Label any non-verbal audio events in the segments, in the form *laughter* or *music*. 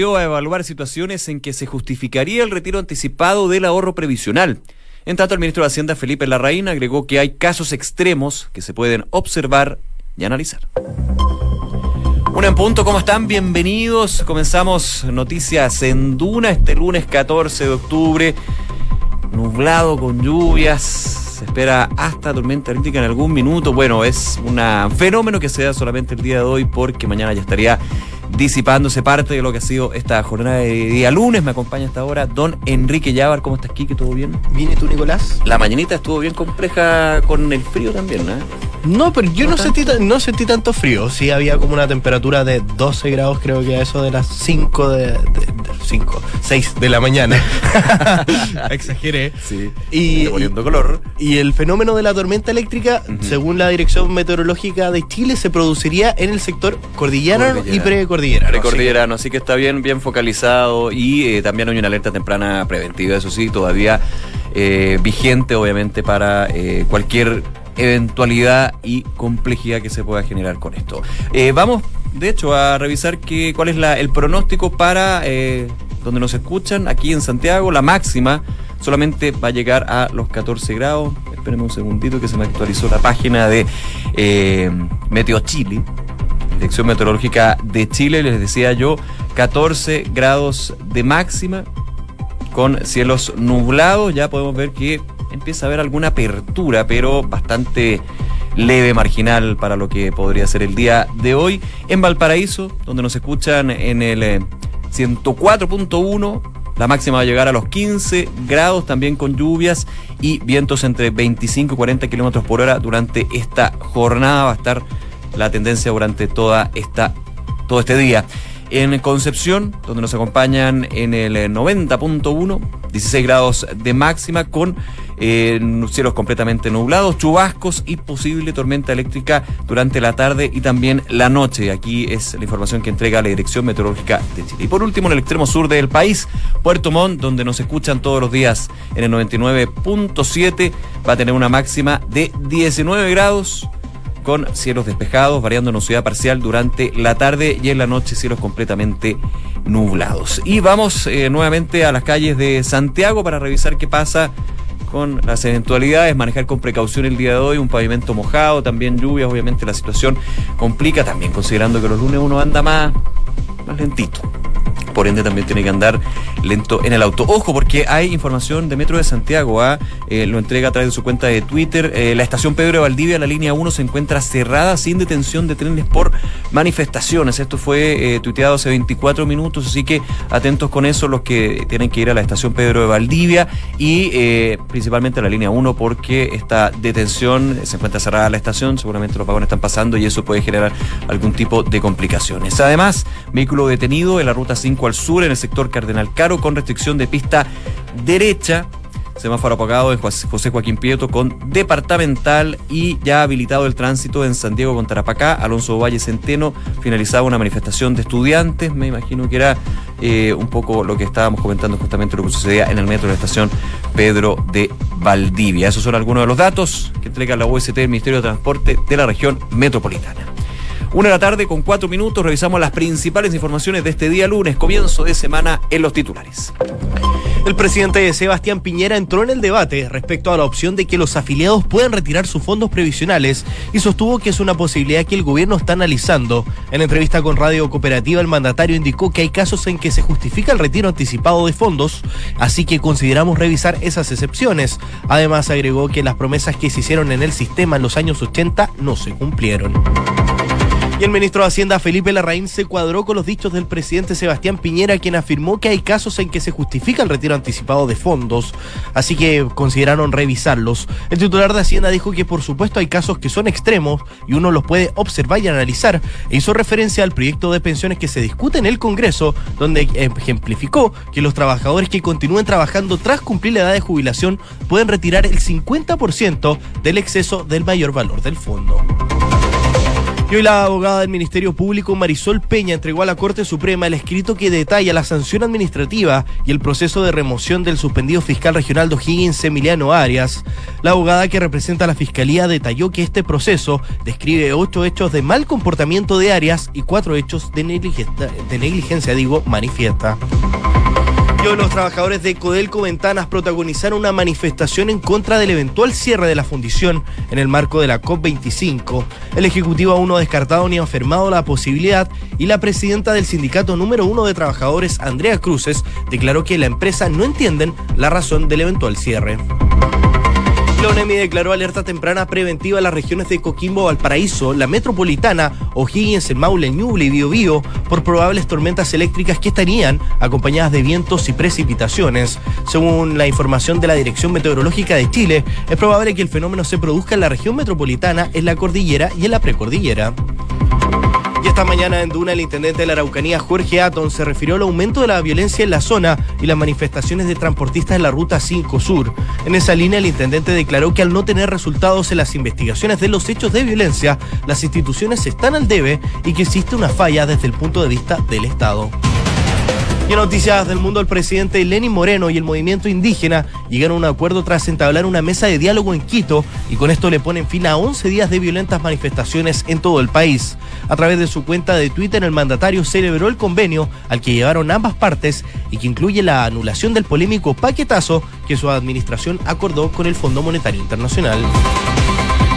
a evaluar situaciones en que se justificaría el retiro anticipado del ahorro previsional. En tanto, el ministro de Hacienda, Felipe Larraín, agregó que hay casos extremos que se pueden observar y analizar. Un en punto, ¿cómo están? Bienvenidos. Comenzamos noticias en Duna este lunes 14 de octubre. Nublado con lluvias. Se espera hasta tormenta eléctrica en algún minuto. Bueno, es un fenómeno que se da solamente el día de hoy porque mañana ya estaría disipándose parte de lo que ha sido esta jornada de día lunes. Me acompaña hasta ahora don Enrique Llávar. ¿Cómo estás, Kike? ¿Todo bien? ¿Viene tú, Nicolás? La mañanita estuvo bien compleja con el frío también, ¿no? No, pero yo no, sentí, no sentí tanto frío. Sí había como una temperatura de 12 grados, creo que a eso de las 5 de, 5, 6 de la mañana. *laughs* *laughs* Exageré. Sí. Y, poniendo color. Y el fenómeno de la tormenta eléctrica, según la Dirección Meteorológica de Chile, se produciría en el sector cordillerano y precordillerano. Precordillerano, así que está bien, bien focalizado y eh, también hay una alerta temprana preventiva, eso sí, todavía eh, vigente, obviamente, para eh, cualquier eventualidad y complejidad que se pueda generar con esto. Vamos, de hecho, a revisar que, cuál es la, el pronóstico para donde nos escuchan, aquí en Santiago, la máxima solamente va a llegar a los 14 grados. Espérenme un segundito que se me actualizó la página de eh, Meteo Chile. Dirección Meteorológica de Chile, les decía yo, 14 grados de máxima con cielos nublados. Ya podemos ver que empieza a haber alguna apertura, pero bastante leve, marginal para lo que podría ser el día de hoy. En Valparaíso, donde nos escuchan en el 104.1. Eh, la máxima va a llegar a los 15 grados, también con lluvias y vientos entre 25 y 40 kilómetros por hora durante esta jornada. Va a estar la tendencia durante toda esta, todo este día. En Concepción, donde nos acompañan en el 90.1, 16 grados de máxima con eh, cielos completamente nublados, chubascos y posible tormenta eléctrica durante la tarde y también la noche. Aquí es la información que entrega la Dirección Meteorológica de Chile. Y por último, en el extremo sur del país, Puerto Montt, donde nos escuchan todos los días en el 99.7, va a tener una máxima de 19 grados con cielos despejados, variando en ciudad parcial durante la tarde y en la noche cielos completamente nublados. Y vamos eh, nuevamente a las calles de Santiago para revisar qué pasa con las eventualidades, manejar con precaución el día de hoy, un pavimento mojado, también lluvias, obviamente la situación complica, también considerando que los lunes uno anda más, más lentito por ende también tiene que andar lento en el auto. Ojo, porque hay información de Metro de Santiago, ¿ah? eh, lo entrega a través de su cuenta de Twitter. Eh, la estación Pedro de Valdivia, la línea 1, se encuentra cerrada sin detención de trenes por manifestaciones. Esto fue eh, tuiteado hace 24 minutos, así que atentos con eso los que tienen que ir a la estación Pedro de Valdivia y a la línea 1 porque esta detención se encuentra cerrada la estación, seguramente los vagones están pasando y eso puede generar algún tipo de complicaciones. Además, vehículo detenido en la ruta 5 al sur en el sector Cardenal Caro con restricción de pista derecha. Semáforo apagado en José Joaquín Prieto con departamental y ya habilitado el tránsito en San Diego con Tarapacá. Alonso Valle Centeno finalizaba una manifestación de estudiantes. Me imagino que era eh, un poco lo que estábamos comentando justamente lo que sucedía en el metro de la estación Pedro de Valdivia. Esos son algunos de los datos que entrega la OST del Ministerio de Transporte de la región metropolitana. Una de la tarde con cuatro minutos revisamos las principales informaciones de este día lunes, comienzo de semana en los titulares. El presidente Sebastián Piñera entró en el debate respecto a la opción de que los afiliados puedan retirar sus fondos previsionales y sostuvo que es una posibilidad que el gobierno está analizando. En entrevista con Radio Cooperativa, el mandatario indicó que hay casos en que se justifica el retiro anticipado de fondos, así que consideramos revisar esas excepciones. Además, agregó que las promesas que se hicieron en el sistema en los años 80 no se cumplieron. Y el ministro de Hacienda Felipe Larraín se cuadró con los dichos del presidente Sebastián Piñera, quien afirmó que hay casos en que se justifica el retiro anticipado de fondos, así que consideraron revisarlos. El titular de Hacienda dijo que por supuesto hay casos que son extremos y uno los puede observar y analizar, e hizo referencia al proyecto de pensiones que se discute en el Congreso, donde ejemplificó que los trabajadores que continúen trabajando tras cumplir la edad de jubilación pueden retirar el 50% del exceso del mayor valor del fondo. Y hoy la abogada del Ministerio Público Marisol Peña entregó a la Corte Suprema el escrito que detalla la sanción administrativa y el proceso de remoción del suspendido fiscal regional de O'Higgins Emiliano Arias. La abogada que representa a la Fiscalía detalló que este proceso describe ocho hechos de mal comportamiento de Arias y cuatro hechos de negligencia, de negligencia digo, manifiesta los trabajadores de Codelco Ventanas protagonizaron una manifestación en contra del eventual cierre de la fundición en el marco de la COP25. El Ejecutivo aún no ha descartado ni ha afirmado la posibilidad y la presidenta del sindicato número uno de trabajadores, Andrea Cruces, declaró que la empresa no entienden la razón del eventual cierre. La ONEMI declaró alerta temprana preventiva a las regiones de Coquimbo, Valparaíso, la metropolitana, O'Higgins, el Maule, Ñuble y Biobío por probables tormentas eléctricas que estarían acompañadas de vientos y precipitaciones. Según la información de la Dirección Meteorológica de Chile, es probable que el fenómeno se produzca en la región metropolitana, en la cordillera y en la precordillera. Esta mañana en Duna, el intendente de la Araucanía, Jorge Aton, se refirió al aumento de la violencia en la zona y las manifestaciones de transportistas en la ruta 5 Sur. En esa línea, el intendente declaró que al no tener resultados en las investigaciones de los hechos de violencia, las instituciones están al debe y que existe una falla desde el punto de vista del Estado. Y en noticias del mundo, el presidente Lenín Moreno y el movimiento indígena llegaron a un acuerdo tras entablar una mesa de diálogo en Quito y con esto le ponen fin a 11 días de violentas manifestaciones en todo el país. A través de su cuenta de Twitter, el mandatario celebró el convenio al que llegaron ambas partes y que incluye la anulación del polémico paquetazo que su administración acordó con el Fondo Monetario Internacional.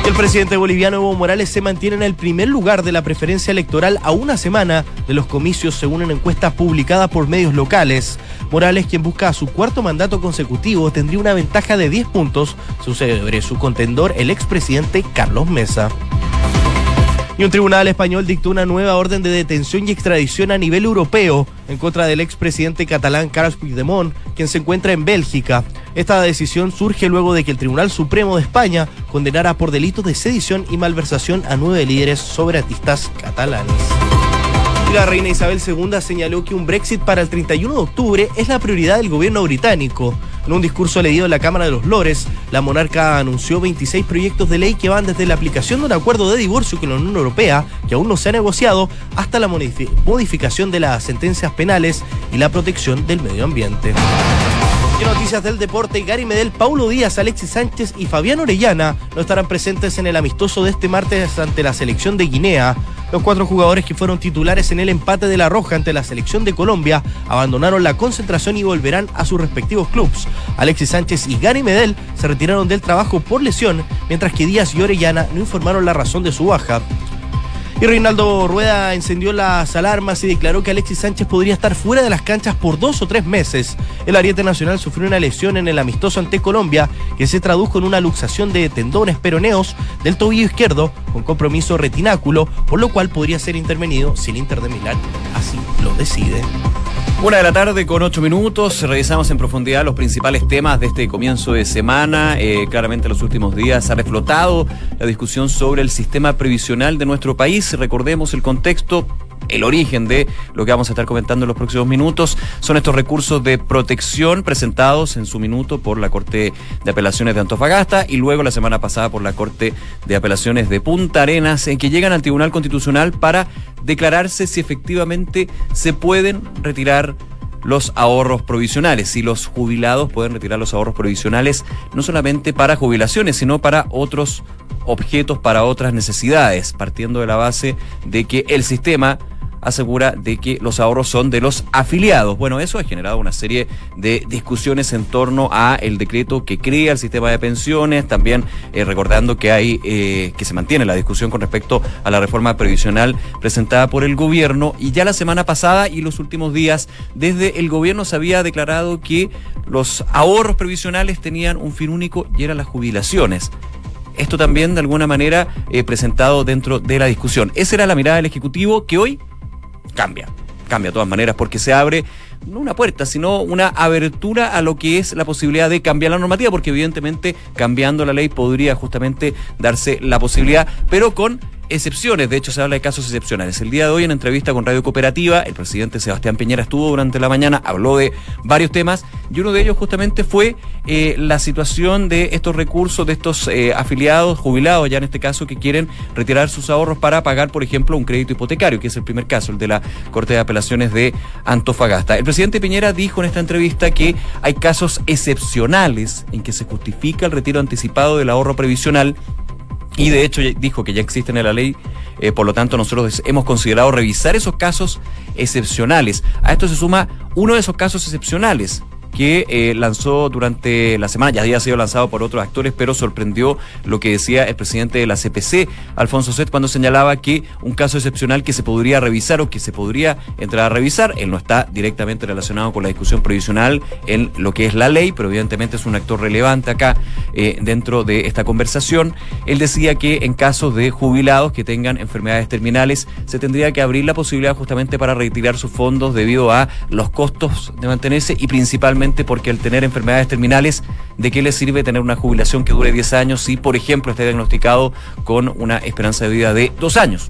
El presidente boliviano Evo Morales se mantiene en el primer lugar de la preferencia electoral a una semana de los comicios según una encuesta publicada por medios locales. Morales, quien busca su cuarto mandato consecutivo, tendría una ventaja de 10 puntos sobre su contendor, el expresidente Carlos Mesa. Y un tribunal español dictó una nueva orden de detención y extradición a nivel europeo en contra del expresidente catalán Carles Puigdemont, quien se encuentra en Bélgica. Esta decisión surge luego de que el Tribunal Supremo de España condenara por delitos de sedición y malversación a nueve líderes soberatistas catalanes la reina Isabel II señaló que un Brexit para el 31 de octubre es la prioridad del gobierno británico. En un discurso leído en la Cámara de los Lores, la monarca anunció 26 proyectos de ley que van desde la aplicación de un acuerdo de divorcio con la Unión Europea, que aún no se ha negociado, hasta la modificación de las sentencias penales y la protección del medio ambiente. Noticias del deporte, Gary Medel, Paulo Díaz, Alexis Sánchez y Fabián Orellana no estarán presentes en el amistoso de este martes ante la selección de Guinea. Los cuatro jugadores que fueron titulares en el empate de la Roja ante la selección de Colombia abandonaron la concentración y volverán a sus respectivos clubes. Alexis Sánchez y Gary Medel se retiraron del trabajo por lesión, mientras que Díaz y Orellana no informaron la razón de su baja. Y Reinaldo Rueda encendió las alarmas y declaró que Alexis Sánchez podría estar fuera de las canchas por dos o tres meses. El Ariete Nacional sufrió una lesión en el amistoso ante Colombia que se tradujo en una luxación de tendones peroneos del tobillo izquierdo con compromiso retináculo, por lo cual podría ser intervenido si el Inter de Milán así lo decide. Una de la tarde con ocho minutos, revisamos en profundidad los principales temas de este comienzo de semana. Eh, claramente en los últimos días ha reflotado la discusión sobre el sistema previsional de nuestro país. Recordemos el contexto, el origen de lo que vamos a estar comentando en los próximos minutos. Son estos recursos de protección presentados en su minuto por la Corte de Apelaciones de Antofagasta y luego la semana pasada por la Corte de Apelaciones de Punta Arenas, en que llegan al Tribunal Constitucional para declararse si efectivamente se pueden retirar los ahorros provisionales, si los jubilados pueden retirar los ahorros provisionales no solamente para jubilaciones, sino para otros objetos, para otras necesidades, partiendo de la base de que el sistema asegura de que los ahorros son de los afiliados. Bueno, eso ha generado una serie de discusiones en torno a el decreto que crea el sistema de pensiones, también eh, recordando que hay eh, que se mantiene la discusión con respecto a la reforma previsional presentada por el gobierno y ya la semana pasada y los últimos días desde el gobierno se había declarado que los ahorros previsionales tenían un fin único y eran las jubilaciones esto también de alguna manera eh, presentado dentro de la discusión. Esa era la mirada del Ejecutivo que hoy cambia. Cambia de todas maneras porque se abre no una puerta, sino una abertura a lo que es la posibilidad de cambiar la normativa, porque evidentemente cambiando la ley podría justamente darse la posibilidad, pero con excepciones, de hecho se habla de casos excepcionales. El día de hoy en entrevista con Radio Cooperativa, el presidente Sebastián Piñera estuvo durante la mañana, habló de varios temas y uno de ellos justamente fue eh, la situación de estos recursos, de estos eh, afiliados, jubilados ya en este caso, que quieren retirar sus ahorros para pagar, por ejemplo, un crédito hipotecario, que es el primer caso, el de la Corte de Apelaciones de Antofagasta. El presidente Piñera dijo en esta entrevista que hay casos excepcionales en que se justifica el retiro anticipado del ahorro previsional y de hecho dijo que ya existen en la ley, eh, por lo tanto nosotros hemos considerado revisar esos casos excepcionales. A esto se suma uno de esos casos excepcionales, que eh, lanzó durante la semana, ya había sido lanzado por otros actores, pero sorprendió lo que decía el presidente de la CPC, Alfonso Set, cuando señalaba que un caso excepcional que se podría revisar o que se podría entrar a revisar, él no está directamente relacionado con la discusión provisional en lo que es la ley, pero evidentemente es un actor relevante acá eh, dentro de esta conversación. Él decía que en casos de jubilados que tengan enfermedades terminales, se tendría que abrir la posibilidad justamente para retirar sus fondos debido a los costos de mantenerse y principalmente porque al tener enfermedades terminales, ¿de qué le sirve tener una jubilación que dure 10 años si, por ejemplo, esté diagnosticado con una esperanza de vida de dos años?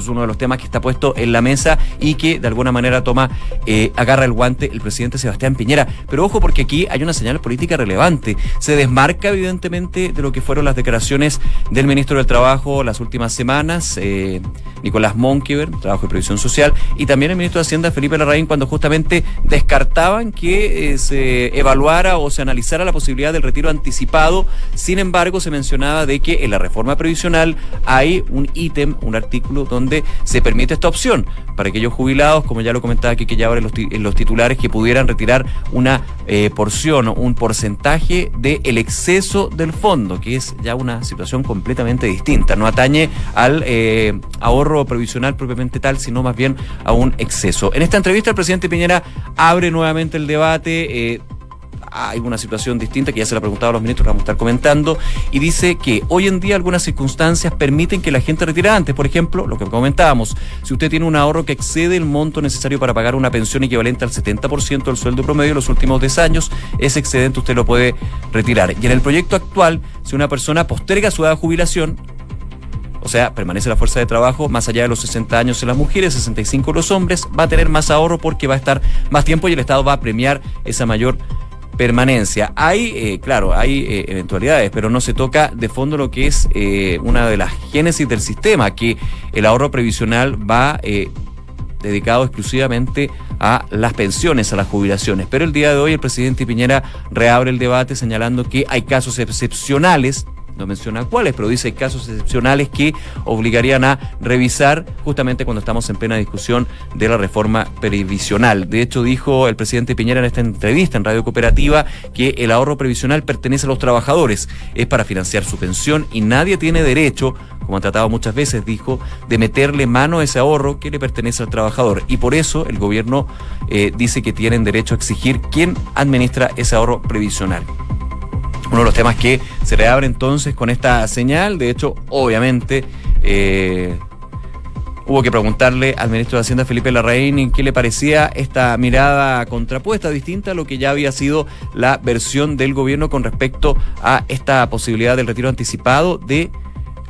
Es uno de los temas que está puesto en la mesa y que de alguna manera toma, eh, agarra el guante el presidente Sebastián Piñera. Pero ojo porque aquí hay una señal política relevante. Se desmarca evidentemente de lo que fueron las declaraciones del ministro del Trabajo las últimas semanas, eh, Nicolás Monkever, Trabajo y Previsión Social, y también el ministro de Hacienda Felipe Larraín cuando justamente descartaban que eh, se evaluara o se analizara la posibilidad del retiro anticipado. Sin embargo, se mencionaba de que en la reforma previsional hay un ítem, un artículo donde se permite esta opción para aquellos jubilados, como ya lo comentaba aquí, que ya ahora los, titulares, que pudieran retirar una eh, porción, un porcentaje del exceso del fondo, que es ya una situación completamente distinta. No atañe al eh, ahorro previsional propiamente tal, sino más bien a un exceso. En esta entrevista el presidente Piñera abre nuevamente el debate. Eh, hay una situación distinta que ya se la ha a los ministros, vamos a estar comentando, y dice que hoy en día algunas circunstancias permiten que la gente retire antes. Por ejemplo, lo que comentábamos, si usted tiene un ahorro que excede el monto necesario para pagar una pensión equivalente al 70% del sueldo promedio de los últimos 10 años, ese excedente usted lo puede retirar. Y en el proyecto actual, si una persona posterga su edad de jubilación, o sea, permanece la fuerza de trabajo más allá de los 60 años en las mujeres, 65 en los hombres, va a tener más ahorro porque va a estar más tiempo y el Estado va a premiar esa mayor permanencia. Hay, eh, claro, hay eh, eventualidades, pero no se toca de fondo lo que es eh, una de las génesis del sistema, que el ahorro previsional va dedicado exclusivamente a las pensiones, a las jubilaciones. Pero el día de hoy el presidente Piñera reabre el debate señalando que hay casos excepcionales no menciona cuáles, pero dice casos excepcionales que obligarían a revisar justamente cuando estamos en plena discusión de la reforma previsional. De hecho, dijo el presidente Piñera en esta entrevista en Radio Cooperativa que el ahorro previsional pertenece a los trabajadores, es para financiar su pensión y nadie tiene derecho como ha tratado muchas veces, dijo, de meterle mano a ese ahorro que le pertenece al trabajador. Y por eso el gobierno eh, dice que tienen derecho a exigir quién administra ese ahorro previsional uno de los temas que se reabre entonces con esta señal. De hecho, obviamente, eh, hubo que preguntarle al ministro de Hacienda, Felipe Larraín, qué le parecía esta mirada contrapuesta, distinta a lo que ya había sido la versión del gobierno con respecto a esta posibilidad del retiro anticipado de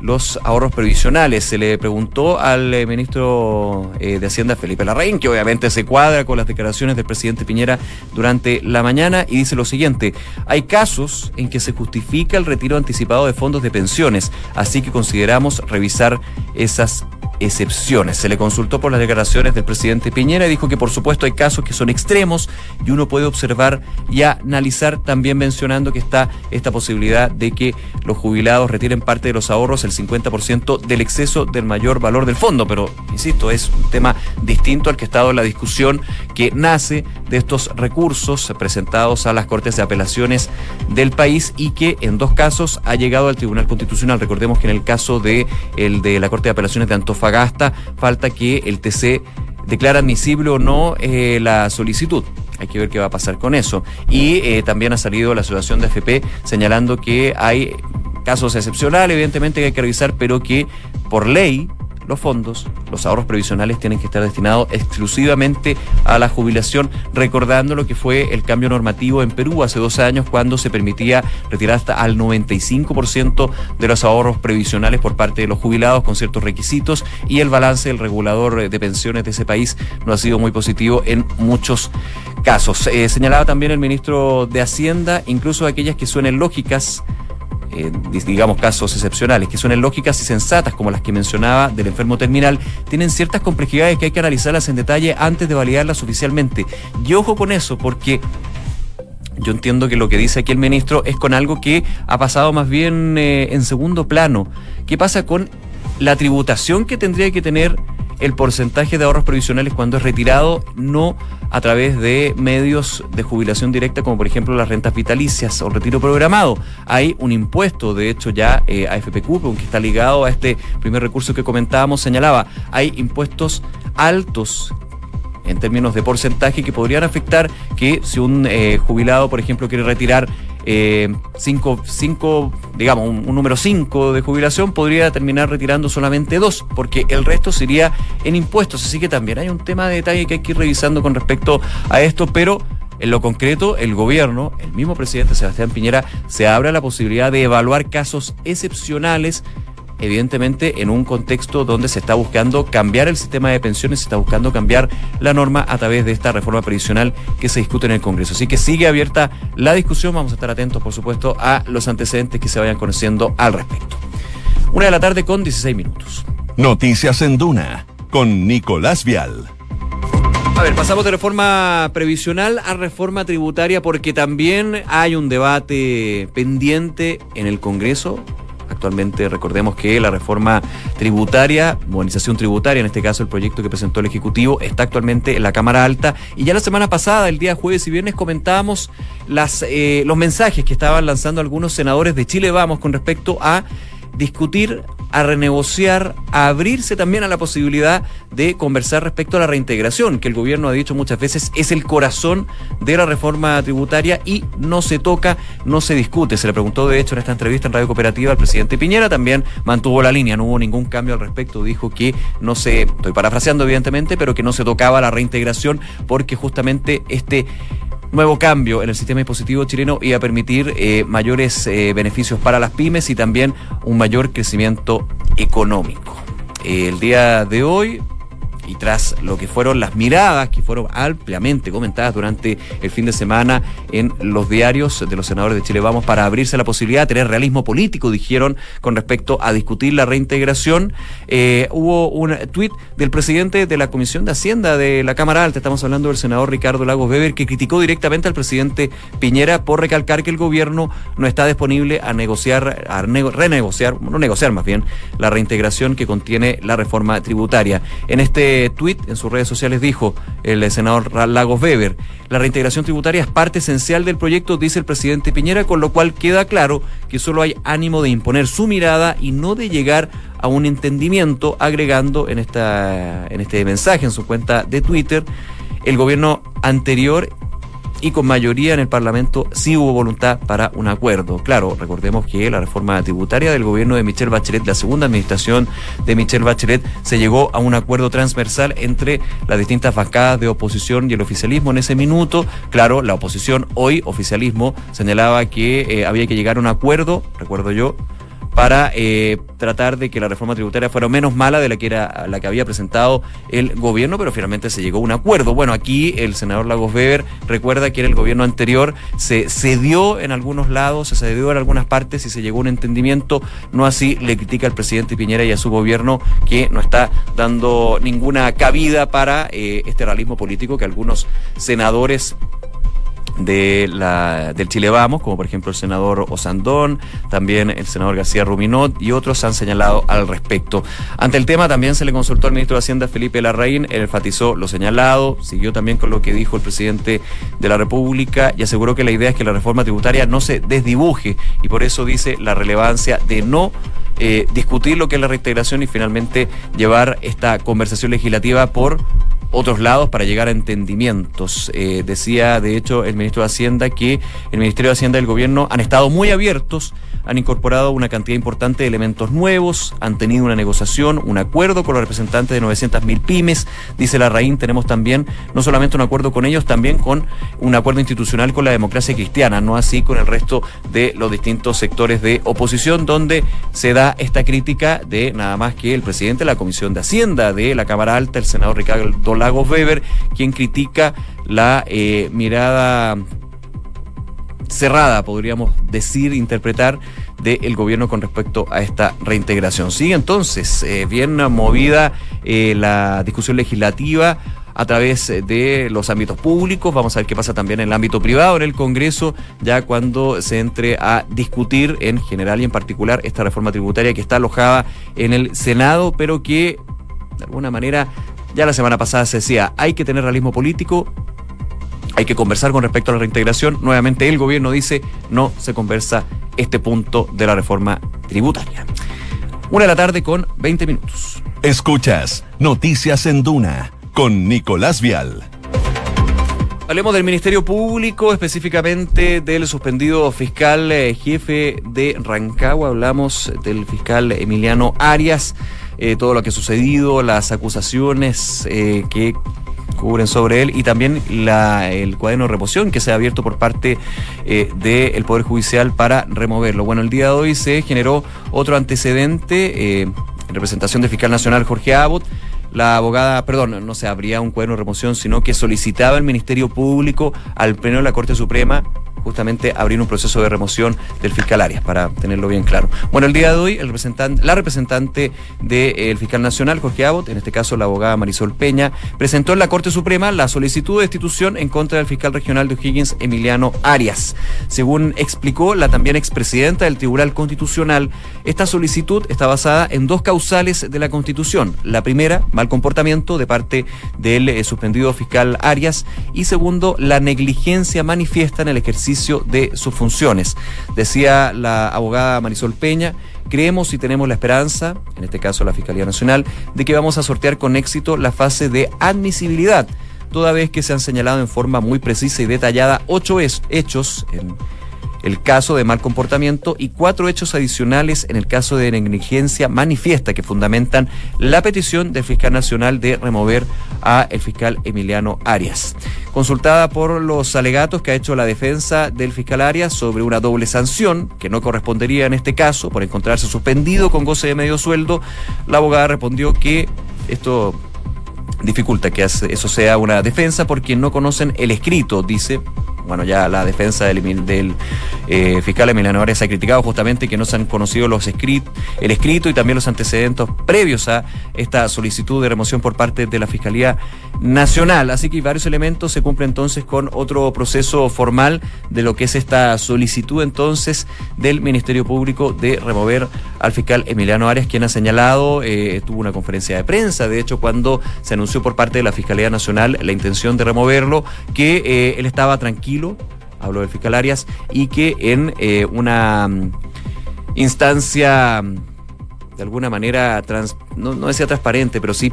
los ahorros previsionales. Se le preguntó al eh, ministro eh, de Hacienda, Felipe Larraín, que obviamente se cuadra con las declaraciones del presidente Piñera durante la mañana, y dice lo siguiente, hay casos en que se justifica el retiro anticipado de fondos de pensiones, así que consideramos revisar esas excepciones. Se le consultó por las declaraciones del presidente Piñera y dijo que por supuesto hay casos que son extremos y uno puede observar y analizar también mencionando que está esta posibilidad de que los jubilados retiren parte de los ahorros, el 50% del exceso del mayor valor del fondo. Pero, insisto, es un tema distinto al que ha estado en la discusión que nace de estos recursos presentados a las Cortes de Apelaciones del país y que en dos casos ha llegado al Tribunal Constitucional. Recordemos que en el caso de el de la Corte de Apelaciones de Antofagasta Antofagasta, falta que el TC declara admisible o no eh, la solicitud. Hay que ver qué va a pasar con eso. Y eh, también ha salido la Asociación de FP señalando que hay casos excepcionales, evidentemente que hay que revisar, pero que por ley los fondos, los ahorros previsionales tienen que estar destinados exclusivamente a la jubilación, recordando lo que fue el cambio normativo en Perú hace dos años cuando se permitía retirar hasta al 95% de los ahorros previsionales por parte de los jubilados con ciertos requisitos y el balance del regulador de pensiones de ese país no ha sido muy positivo en muchos casos. Eh, señalaba también el ministro de Hacienda, incluso aquellas que suenen lógicas, eh, digamos casos excepcionales, que suenen lógicas y sensatas, como las que mencionaba del enfermo terminal, tienen ciertas complejidades que hay que analizarlas en detalle antes de validarlas oficialmente. Y ojo con eso, porque yo entiendo que lo que dice aquí el ministro es con algo que ha pasado más bien eh, en segundo plano. ¿Qué pasa con la tributación que tendría que tener el porcentaje de ahorros previsionales cuando es retirado, no a través de medios de jubilación directa como por ejemplo las rentas vitalicias o retiro programado. Hay un impuesto, de hecho ya eh, a FPQ, que está ligado a este primer recurso que comentábamos, señalaba, hay impuestos altos en términos de porcentaje que podrían afectar que si un eh, jubilado, por ejemplo, quiere retirar eh, cinco, cinco, digamos, un, número 5 de jubilación, podría terminar retirando solamente dos, porque el resto sería en impuestos. Así que también hay un tema de detalle que hay que ir revisando con respecto a esto, pero en lo concreto, el gobierno, el mismo presidente Sebastián Piñera, se abre la posibilidad de evaluar casos excepcionales evidentemente en un contexto donde se está buscando cambiar el sistema de pensiones, se está buscando cambiar la norma a través de esta reforma previsional que se discute en el Congreso. Así que sigue abierta la discusión, vamos a estar atentos, por supuesto, a los antecedentes que se vayan conociendo al respecto. Una de la tarde con 16 minutos. Noticias en Duna con Nicolás Vial. A ver, pasamos de reforma previsional a reforma tributaria porque también hay un debate pendiente en el Congreso Actualmente recordemos que la reforma tributaria, modernización tributaria, en este caso el proyecto que presentó el Ejecutivo, está actualmente en la Cámara Alta. Y ya la semana pasada, el día jueves y viernes, comentábamos las, eh, los mensajes que estaban lanzando algunos senadores de Chile Vamos con respecto a discutir, a renegociar, a abrirse también a la posibilidad de conversar respecto a la reintegración, que el gobierno ha dicho muchas veces es el corazón de la reforma tributaria y no se toca, no se discute. Se le preguntó de hecho en esta entrevista en Radio Cooperativa al presidente Piñera, también mantuvo la línea, no hubo ningún cambio al respecto, dijo que no se, estoy parafraseando evidentemente, pero que no se tocaba la reintegración porque justamente este nuevo cambio en el sistema impositivo chileno y a permitir eh, mayores eh, beneficios para las pymes y también un mayor crecimiento económico. el día de hoy y tras lo que fueron las miradas que fueron ampliamente comentadas durante el fin de semana en los diarios de los senadores de Chile Vamos para abrirse la posibilidad de tener realismo político, dijeron, con respecto a discutir la reintegración. Eh, hubo un tuit del presidente de la Comisión de Hacienda de la Cámara Alta, estamos hablando del senador Ricardo Lagos Weber, que criticó directamente al presidente Piñera por recalcar que el gobierno no está disponible a negociar, a renegociar, no negociar más bien, la reintegración que contiene la reforma tributaria. En este en sus redes sociales dijo el senador Lagos Weber, la reintegración tributaria es parte esencial del proyecto, dice el presidente Piñera, con lo cual queda claro que solo hay ánimo de imponer su mirada y no de llegar a un entendimiento, agregando en, esta, en este mensaje en su cuenta de Twitter, el gobierno anterior y con mayoría en el Parlamento sí hubo voluntad para un acuerdo. Claro, recordemos que la reforma tributaria del gobierno de Michelle Bachelet, la segunda administración de Michelle Bachelet, se llegó a un acuerdo transversal entre las distintas bancadas de oposición y el oficialismo en ese minuto. Claro, la oposición hoy, oficialismo, señalaba que eh, había que llegar a un acuerdo, recuerdo yo, para eh, tratar de que la reforma tributaria fuera menos mala de la que era la que había presentado el gobierno, pero finalmente se llegó a un acuerdo. Bueno, aquí el senador Lagos Weber recuerda que en el gobierno anterior se cedió en algunos lados, se cedió en algunas partes y se llegó a un entendimiento. No así le critica al presidente Piñera y a su gobierno que no está dando ninguna cabida para eh, este realismo político que algunos senadores de la, del Chile Vamos, como por ejemplo el senador Osandón, también el senador García Ruminot y otros han señalado al respecto. Ante el tema también se le consultó al ministro de Hacienda Felipe Larraín, él enfatizó lo señalado, siguió también con lo que dijo el presidente de la República y aseguró que la idea es que la reforma tributaria no se desdibuje y por eso dice la relevancia de no eh, discutir lo que es la reintegración y finalmente llevar esta conversación legislativa por otros lados para llegar a entendimientos. Eh, decía, de hecho, el ministro de Hacienda que el Ministerio de Hacienda y el Gobierno han estado muy abiertos han incorporado una cantidad importante de elementos nuevos, han tenido una negociación, un acuerdo con los representantes de 900.000 pymes. Dice la RAIN, tenemos también no solamente un acuerdo con ellos, también con un acuerdo institucional con la democracia cristiana, no así con el resto de los distintos sectores de oposición, donde se da esta crítica de nada más que el presidente de la Comisión de Hacienda de la Cámara Alta, el senador Ricardo Lagos Weber, quien critica la eh, mirada cerrada, podríamos decir, interpretar, del gobierno con respecto a esta reintegración. Sigue entonces eh, bien movida eh, la discusión legislativa a través de los ámbitos públicos. Vamos a ver qué pasa también en el ámbito privado, en el Congreso, ya cuando se entre a discutir en general y en particular esta reforma tributaria que está alojada en el Senado, pero que de alguna manera ya la semana pasada se decía, hay que tener realismo político, hay que conversar con respecto a la reintegración. Nuevamente el gobierno dice no se conversa este punto de la reforma tributaria. Una de la tarde con 20 minutos. Escuchas Noticias en Duna con Nicolás Vial. Hablemos del Ministerio Público, específicamente del suspendido fiscal eh, jefe de Rancagua. Hablamos del fiscal Emiliano Arias, eh, todo lo que ha sucedido, las acusaciones eh, que cubren sobre él y también la, el cuaderno de remoción que se ha abierto por parte eh, del Poder Judicial para removerlo. Bueno, el día de hoy se generó otro antecedente eh, en representación del fiscal nacional Jorge Abbott. La abogada, perdón, no se abría un cuaderno de remoción, sino que solicitaba el Ministerio Público al Pleno de la Corte Suprema justamente abrir un proceso de remoción del fiscal Arias, para tenerlo bien claro. Bueno, el día de hoy, la representante del fiscal nacional, Jorge Abbott, en este caso la abogada Marisol Peña, presentó en la Corte Suprema la solicitud de destitución en contra del fiscal regional de O'Higgins, Emiliano Arias. Según explicó la también expresidenta del Tribunal Constitucional, esta solicitud está basada en dos causales de la Constitución. La primera, mal comportamiento de parte del eh, suspendido fiscal Arias, y segundo, la negligencia manifiesta en el ejercicio de sus funciones. Decía la abogada Marisol Peña, creemos y tenemos la esperanza, en este caso la Fiscalía Nacional, de que vamos a sortear con éxito la fase de admisibilidad, toda vez que se han señalado en forma muy precisa y detallada ocho hechos en el caso de mal comportamiento y cuatro hechos adicionales en el caso de negligencia manifiesta que fundamentan la petición del fiscal nacional de remover a el fiscal Emiliano Arias. Consultada por los alegatos que ha hecho la defensa del fiscal Arias sobre una doble sanción que no correspondería en este caso por encontrarse suspendido con goce de medio sueldo, la abogada respondió que esto dificulta que eso sea una defensa porque no conocen el escrito, dice bueno, ya la defensa del, eh, fiscal Emiliano Arias ha criticado justamente que no se han conocido los el escrito y también los antecedentes previos a esta solicitud de remoción por parte de la Fiscalía Nacional. Así que varios elementos se cumplen entonces con otro proceso formal de lo que es esta solicitud entonces del Ministerio Público de remover al fiscal Emiliano Arias, quien ha señalado, eh, tuvo una conferencia de prensa, de hecho, cuando se anunció por parte de la Fiscalía Nacional la intención de removerlo, que eh, él estaba tranquilo hablo del fiscal Arias, y que en eh, una mm, instancia mm, de alguna manera, no, no decía transparente, pero sí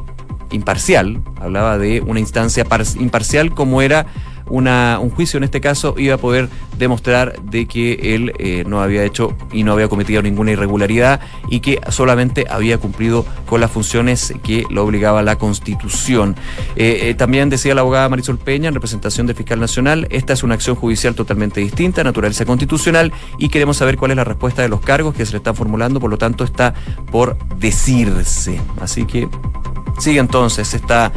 imparcial, hablaba de una instancia imparcial como era un juicio en este caso iba a poder demostrar de que él eh, no había hecho y no había cometido ninguna irregularidad y que solamente había cumplido con las funciones que lo obligaba la Constitución. Eh, eh, también decía la abogada Marisol Peña en representación del fiscal nacional, esta es una acción judicial totalmente distinta, naturaleza constitucional y queremos saber cuál es la respuesta de los cargos que se le están formulando, por lo tanto está por decirse. Así que sigue entonces esta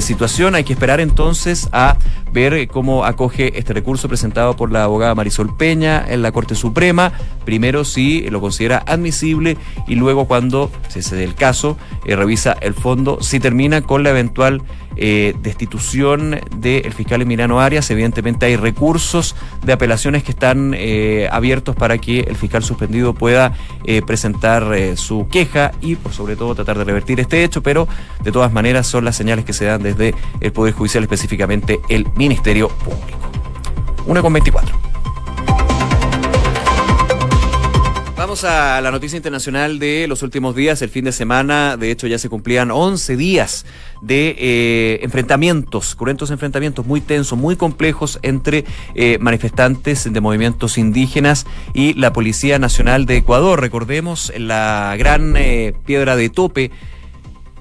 situación, hay que esperar entonces a ver cómo acoge este recurso presentado por la abogada Marisol Peña en la Corte Suprema. Primero si lo considera admisible y luego cuando, si se dé el caso, eh, revisa el fondo, si termina con la eventual eh, destitución del fiscal Emiliano Arias. Evidentemente hay recursos de apelaciones que están eh, abiertos para que el fiscal suspendido pueda presentar su queja y por sobre todo tratar de revertir este hecho, pero de todas maneras son las señales que se dan desde el Poder Judicial, específicamente el Ministerio Público. 1 con 24. Vamos a la noticia internacional de los últimos días, el fin de semana. De hecho, ya se cumplían 11 días de eh, enfrentamientos, cruentos enfrentamientos muy tensos, muy complejos entre eh, manifestantes de movimientos indígenas y la Policía Nacional de Ecuador. Recordemos la gran eh, piedra de tope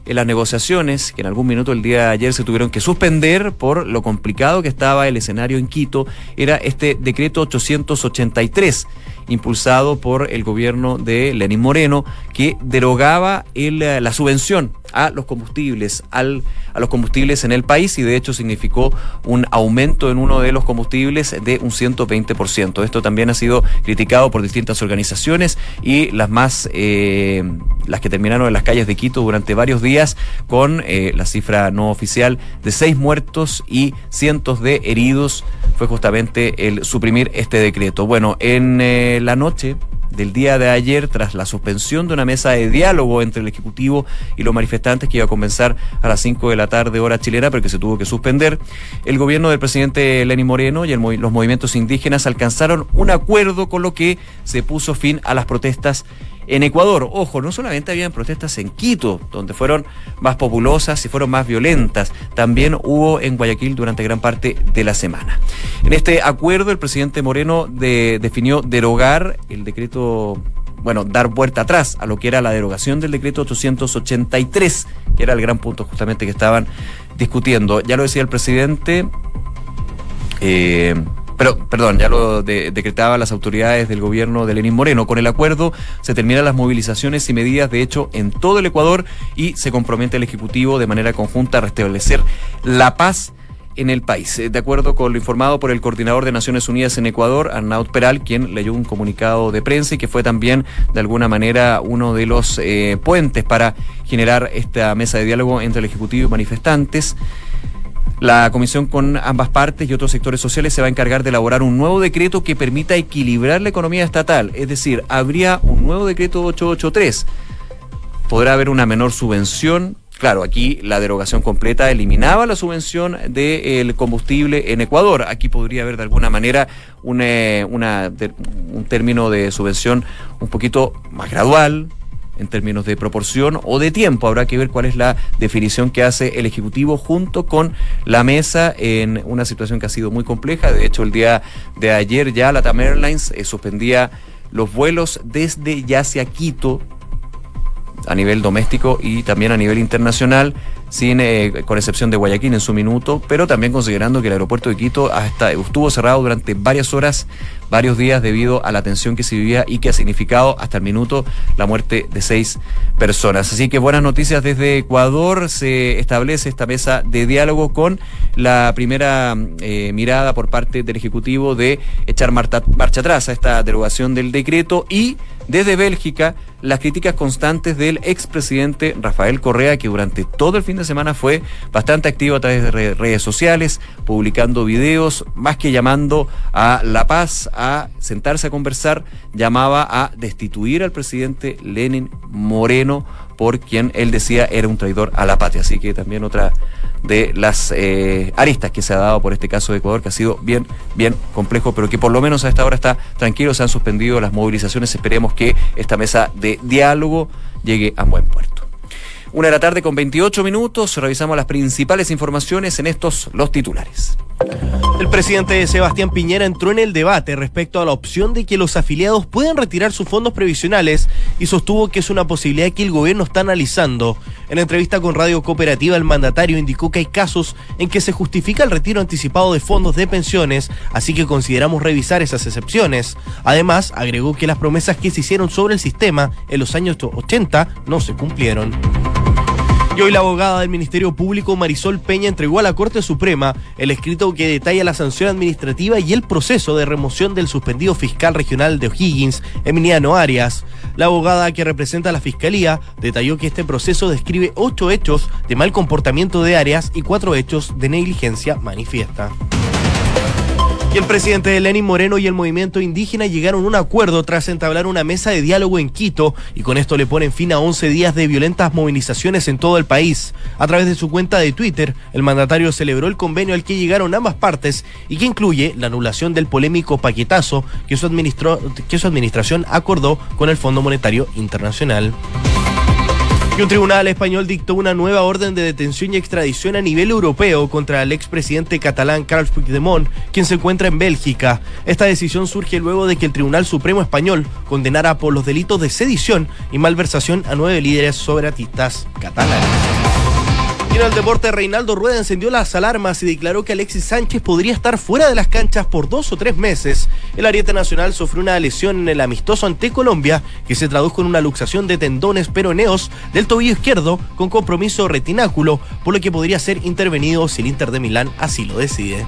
en las negociaciones, que en algún minuto el día de ayer se tuvieron que suspender por lo complicado que estaba el escenario en Quito, era este decreto 883 impulsado por el gobierno de Lenín Moreno, que derogaba el, eh, la subvención a los combustibles, al, a los combustibles en el país y de hecho significó un aumento en uno de los combustibles de un 120%. Esto también ha sido criticado por distintas organizaciones y las más, eh, las que terminaron en las calles de Quito durante varios días con eh, la cifra no oficial de seis muertos y cientos de heridos fue justamente el suprimir este decreto. Bueno, en eh, la noche del día de ayer, tras la suspensión de una mesa de diálogo entre el Ejecutivo y los manifestantes que iba a comenzar a las 5 de la tarde hora chilena, pero que se tuvo que suspender, el gobierno del presidente Lenín Moreno y los movimientos indígenas alcanzaron un acuerdo con lo que se puso fin a las protestas en Ecuador. Ojo, no solamente habían protestas en Quito, donde fueron más populosas y fueron más violentas, también hubo en Guayaquil durante gran parte de la semana. En este acuerdo, el presidente Moreno definió derogar el decreto bueno, dar vuelta atrás a lo que era la derogación del decreto 883, que era el gran punto justamente que estaban discutiendo. Ya lo decía el presidente, eh, pero, perdón, ya lo decretaban las autoridades del gobierno de Lenín Moreno. Con el acuerdo se terminan las movilizaciones y medidas, de hecho, en todo el Ecuador y se compromete el Ejecutivo de manera conjunta a restablecer la paz en el país. De acuerdo con lo informado por el coordinador de Naciones Unidas en Ecuador, Arnaud Peral, quien leyó un comunicado de prensa y que fue también de alguna manera uno de los eh, puentes para generar esta mesa de diálogo entre el Ejecutivo y manifestantes. La comisión con ambas partes y otros sectores sociales se va a encargar de elaborar un nuevo decreto que permita equilibrar la economía estatal. Es decir, habría un nuevo decreto 883. Podrá haber una menor subvención. Claro, aquí la derogación completa eliminaba la subvención del combustible en Ecuador. Aquí podría haber de alguna manera una, un término de subvención un poquito más gradual, en términos de proporción o de tiempo. Habrá que ver cuál es la definición que hace el Ejecutivo junto con la mesa en una situación que ha sido muy compleja. De hecho, el día de ayer ya la TAM Airlines eh, suspendía los vuelos desde ya hacia Quito a nivel doméstico y también a nivel internacional sin, eh, con excepción de Guayaquil en su minuto, pero también considerando que el aeropuerto de Quito hasta, estuvo cerrado durante varias horas, varios días debido a la tensión que se vivía y que ha significado hasta el minuto la muerte de seis personas. Así que buenas noticias desde Ecuador, se establece esta mesa de diálogo con la primera eh, mirada por parte del Ejecutivo de echar marcha atrás a esta derogación del decreto y desde Bélgica las críticas constantes del expresidente Rafael Correa, que durante todo el fin de semana fue bastante activo a través de redes sociales, publicando videos, más que llamando a la paz, a sentarse a conversar, llamaba a destituir al presidente Lenin Moreno por quien él decía era un traidor a la patria. Así que también otra de las eh, aristas que se ha dado por este caso de Ecuador, que ha sido bien, bien complejo, pero que por lo menos a esta hora está tranquilo, se han suspendido las movilizaciones, esperemos que esta mesa de diálogo llegue a buen puerto. Una de la tarde con 28 minutos, revisamos las principales informaciones en estos los titulares. El presidente Sebastián Piñera entró en el debate respecto a la opción de que los afiliados puedan retirar sus fondos previsionales y sostuvo que es una posibilidad que el gobierno está analizando. En entrevista con Radio Cooperativa, el mandatario indicó que hay casos en que se justifica el retiro anticipado de fondos de pensiones, así que consideramos revisar esas excepciones. Además, agregó que las promesas que se hicieron sobre el sistema en los años 80 no se cumplieron. Y hoy la abogada del Ministerio Público Marisol Peña entregó a la Corte Suprema el escrito que detalla la sanción administrativa y el proceso de remoción del suspendido fiscal regional de O'Higgins, Emiliano Arias. La abogada que representa a la Fiscalía detalló que este proceso describe ocho hechos de mal comportamiento de Arias y cuatro hechos de negligencia manifiesta. El presidente de Lenin Moreno y el movimiento indígena llegaron a un acuerdo tras entablar una mesa de diálogo en Quito y con esto le ponen fin a 11 días de violentas movilizaciones en todo el país. A través de su cuenta de Twitter, el mandatario celebró el convenio al que llegaron ambas partes y que incluye la anulación del polémico paquetazo que su, que su administración acordó con el Fondo Monetario Internacional. Y un tribunal español dictó una nueva orden de detención y extradición a nivel europeo contra el expresidente catalán Carles Puigdemont, quien se encuentra en Bélgica. Esta decisión surge luego de que el Tribunal Supremo Español condenara por los delitos de sedición y malversación a nueve líderes soberatistas catalanes en el deporte, Reinaldo Rueda encendió las alarmas y declaró que Alexis Sánchez podría estar fuera de las canchas por dos o tres meses. El Ariete Nacional sufrió una lesión en el amistoso ante Colombia que se tradujo en una luxación de tendones peroneos del tobillo izquierdo con compromiso retináculo, por lo que podría ser intervenido si el Inter de Milán así lo decide.